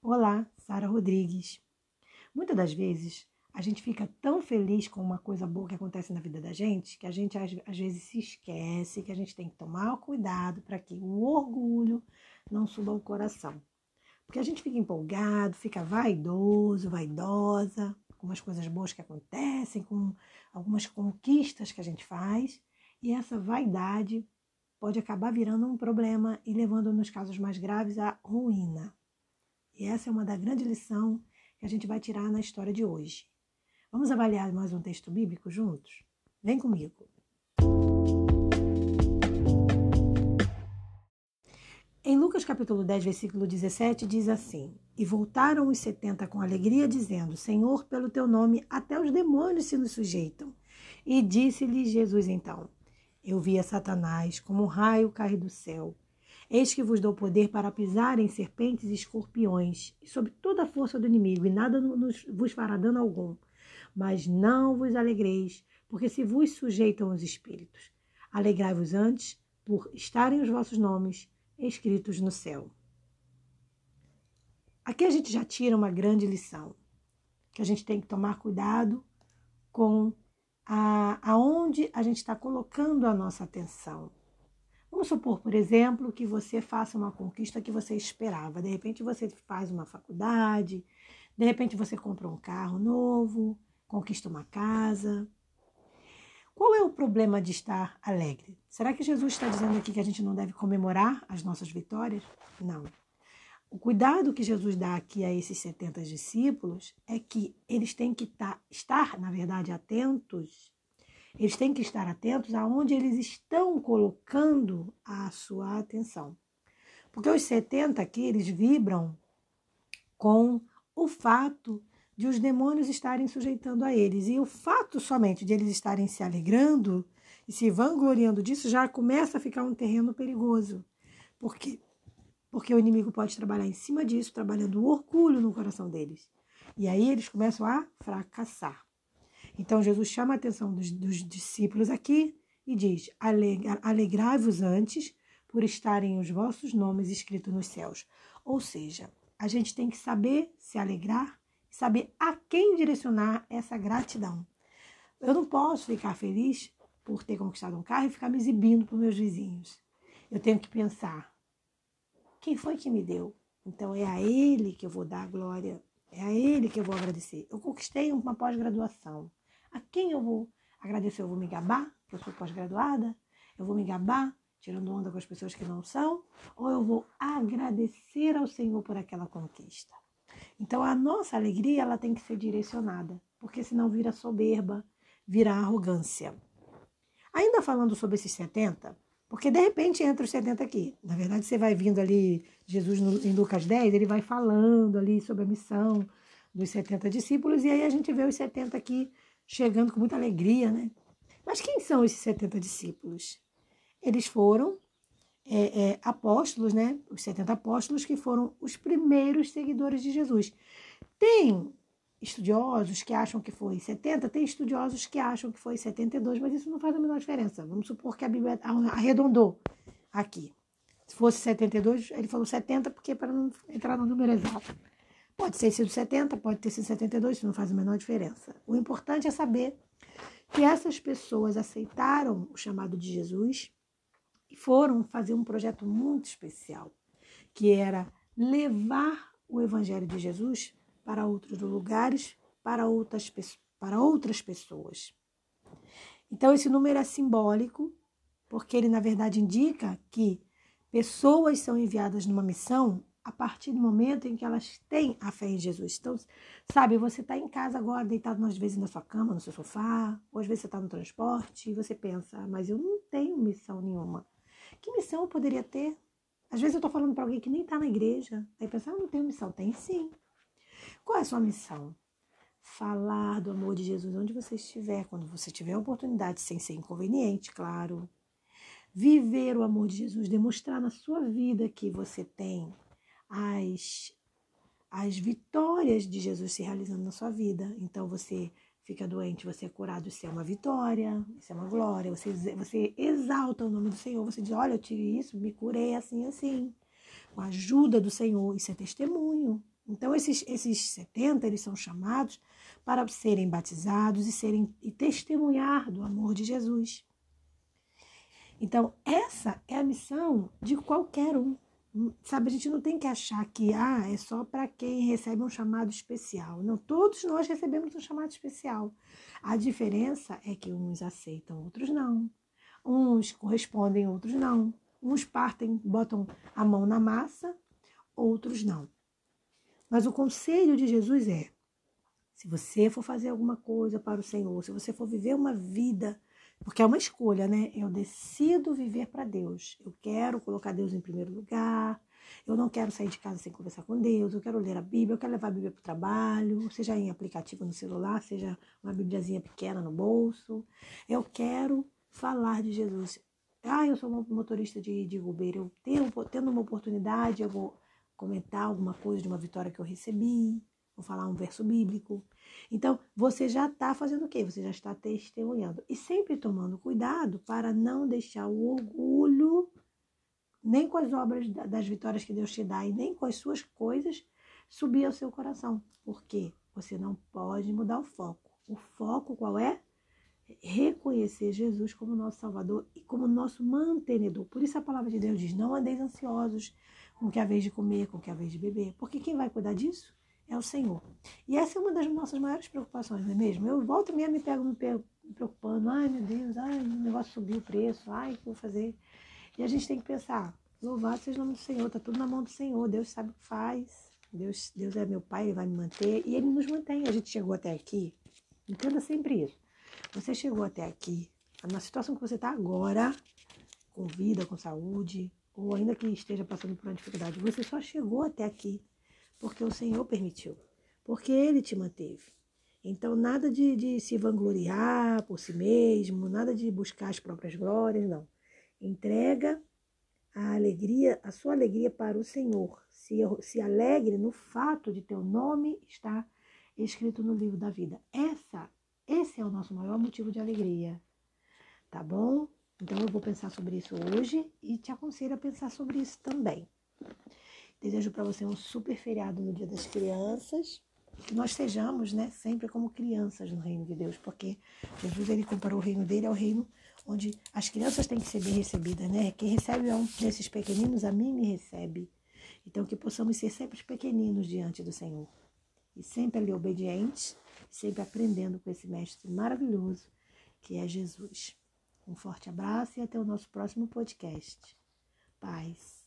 Olá, Sara Rodrigues. Muitas das vezes a gente fica tão feliz com uma coisa boa que acontece na vida da gente que a gente às, vezes se esquece que a gente tem que tomar cuidado para que o orgulho não suba ao coração. Porque a gente fica empolgado, fica vaidoso, vaidosa, com as coisas boas que acontecem, com algumas conquistas que a gente faz, e essa vaidade pode acabar virando um problema e levando, nos casos mais graves, à ruína. E essa é uma da grande lição que a gente vai tirar na história de hoje. Vamos avaliar mais um texto bíblico juntos? Vem comigo. Em Lucas capítulo 10, versículo 17, diz assim: E voltaram os setenta com alegria, dizendo: Senhor, pelo teu nome, até os demônios se nos sujeitam. E disse-lhe Jesus então: Eu via Satanás como um raio cair do céu. Eis que vos dou poder para pisar em serpentes e escorpiões, e sobre toda a força do inimigo, e nada nos, vos fará dano algum. Mas não vos alegreis, porque se vos sujeitam os espíritos. Alegrai-vos antes por estarem os vossos nomes escritos no céu. Aqui a gente já tira uma grande lição, que a gente tem que tomar cuidado com a, aonde a gente está colocando a nossa atenção. Vamos supor, por exemplo, que você faça uma conquista que você esperava. De repente você faz uma faculdade, de repente você compra um carro novo, conquista uma casa. Qual é o problema de estar alegre? Será que Jesus está dizendo aqui que a gente não deve comemorar as nossas vitórias? Não. O cuidado que Jesus dá aqui a esses 70 discípulos é que eles têm que tá, estar, na verdade, atentos eles têm que estar atentos aonde eles estão colocando a sua atenção. Porque os 70 aqui, eles vibram com o fato de os demônios estarem sujeitando a eles. E o fato somente de eles estarem se alegrando e se vangloriando disso já começa a ficar um terreno perigoso. Por quê? Porque o inimigo pode trabalhar em cima disso, trabalhando o orgulho no coração deles. E aí eles começam a fracassar. Então, Jesus chama a atenção dos, dos discípulos aqui e diz: Alegrai-vos antes por estarem os vossos nomes escritos nos céus. Ou seja, a gente tem que saber se alegrar saber a quem direcionar essa gratidão. Eu não posso ficar feliz por ter conquistado um carro e ficar me exibindo para meus vizinhos. Eu tenho que pensar: quem foi que me deu? Então é a ele que eu vou dar a glória, é a ele que eu vou agradecer. Eu conquistei uma pós-graduação. A quem eu vou agradecer? Eu vou me gabar, que eu sou pós-graduada? Eu vou me gabar, tirando onda com as pessoas que não são? Ou eu vou agradecer ao Senhor por aquela conquista? Então, a nossa alegria ela tem que ser direcionada, porque senão vira soberba, vira arrogância. Ainda falando sobre esses 70, porque de repente entra os 70 aqui. Na verdade, você vai vindo ali, Jesus no, em Lucas 10, ele vai falando ali sobre a missão dos 70 discípulos, e aí a gente vê os 70 aqui chegando com muita alegria, né? Mas quem são esses 70 discípulos? Eles foram é, é, apóstolos, né? Os 70 apóstolos que foram os primeiros seguidores de Jesus. Tem estudiosos que acham que foi 70, tem estudiosos que acham que foi 72, mas isso não faz a menor diferença. Vamos supor que a Bíblia arredondou aqui. Se fosse 72, ele falou 70 porque para não entrar no número exato. Pode ter sido 70, pode ter sido 72, isso não faz a menor diferença. O importante é saber que essas pessoas aceitaram o chamado de Jesus e foram fazer um projeto muito especial, que era levar o evangelho de Jesus para outros lugares, para outras, para outras pessoas. Então, esse número é simbólico, porque ele, na verdade, indica que pessoas são enviadas numa missão a partir do momento em que elas têm a fé em Jesus. Então, sabe, você está em casa agora, deitado às vezes na sua cama, no seu sofá, ou às vezes você está no transporte e você pensa, ah, mas eu não tenho missão nenhuma. Que missão eu poderia ter? Às vezes eu estou falando para alguém que nem está na igreja, aí pensa, ah, eu não tenho missão. Tem sim. Qual é a sua missão? Falar do amor de Jesus onde você estiver, quando você tiver a oportunidade, sem ser inconveniente, claro. Viver o amor de Jesus, demonstrar na sua vida que você tem as, as vitórias de Jesus se realizando na sua vida. Então você fica doente, você é curado, isso é uma vitória, isso é uma glória. Você, você exalta o nome do Senhor, você diz: Olha, eu tive isso, me curei assim, assim. Com a ajuda do Senhor, isso é testemunho. Então, esses, esses 70, eles são chamados para serem batizados e, serem, e testemunhar do amor de Jesus. Então, essa é a missão de qualquer um. Sabe, a gente não tem que achar que ah, é só para quem recebe um chamado especial. Não, todos nós recebemos um chamado especial. A diferença é que uns aceitam, outros não. Uns correspondem, outros não. Uns partem, botam a mão na massa, outros não. Mas o conselho de Jesus é: se você for fazer alguma coisa para o Senhor, se você for viver uma vida porque é uma escolha, né? Eu decido viver para Deus. Eu quero colocar Deus em primeiro lugar. Eu não quero sair de casa sem conversar com Deus. Eu quero ler a Bíblia. Eu quero levar a Bíblia para o trabalho, seja em aplicativo no celular, seja uma Bíbliazinha pequena no bolso. Eu quero falar de Jesus. Ah, eu sou motorista de, de Uber. Eu tenho, tendo uma oportunidade, eu vou comentar alguma coisa de uma vitória que eu recebi. Vou falar um verso bíblico. Então, você já está fazendo o quê? Você já está testemunhando. E sempre tomando cuidado para não deixar o orgulho, nem com as obras das vitórias que Deus te dá e nem com as suas coisas, subir ao seu coração. Porque você não pode mudar o foco. O foco qual é? Reconhecer Jesus como nosso Salvador e como nosso mantenedor. Por isso a palavra de Deus diz: não andeis ansiosos com que a vez de comer, com que a vez de beber. Porque quem vai cuidar disso? É o Senhor. E essa é uma das nossas maiores preocupações, não é mesmo? Eu volto mesmo me pego me preocupando, ai meu Deus, ai, o negócio subiu o preço, ai, o que eu vou fazer? E a gente tem que pensar, louvado seja o nome do Senhor, tá tudo na mão do Senhor, Deus sabe o que faz, Deus, Deus é meu Pai, Ele vai me manter, e Ele nos mantém. A gente chegou até aqui, entenda sempre isso. Você chegou até aqui, na situação que você está agora, com vida, com saúde, ou ainda que esteja passando por uma dificuldade, você só chegou até aqui porque o Senhor permitiu, porque Ele te manteve. Então, nada de, de se vangloriar por si mesmo, nada de buscar as próprias glórias, não. Entrega a alegria, a sua alegria para o Senhor. Se, se alegre no fato de teu nome estar escrito no livro da vida. Essa, esse é o nosso maior motivo de alegria. Tá bom? Então eu vou pensar sobre isso hoje e te aconselho a pensar sobre isso também. Desejo para você um super feriado no Dia das Crianças. Que nós sejamos, né, sempre como crianças no reino de Deus, porque Jesus ele comparou o reino dele ao reino onde as crianças têm que ser bem recebidas, né? Quem recebe um desses pequeninos, a mim me recebe. Então que possamos ser sempre os pequeninos diante do Senhor. E sempre ali obedientes, sempre aprendendo com esse mestre maravilhoso que é Jesus. Um forte abraço e até o nosso próximo podcast. Paz.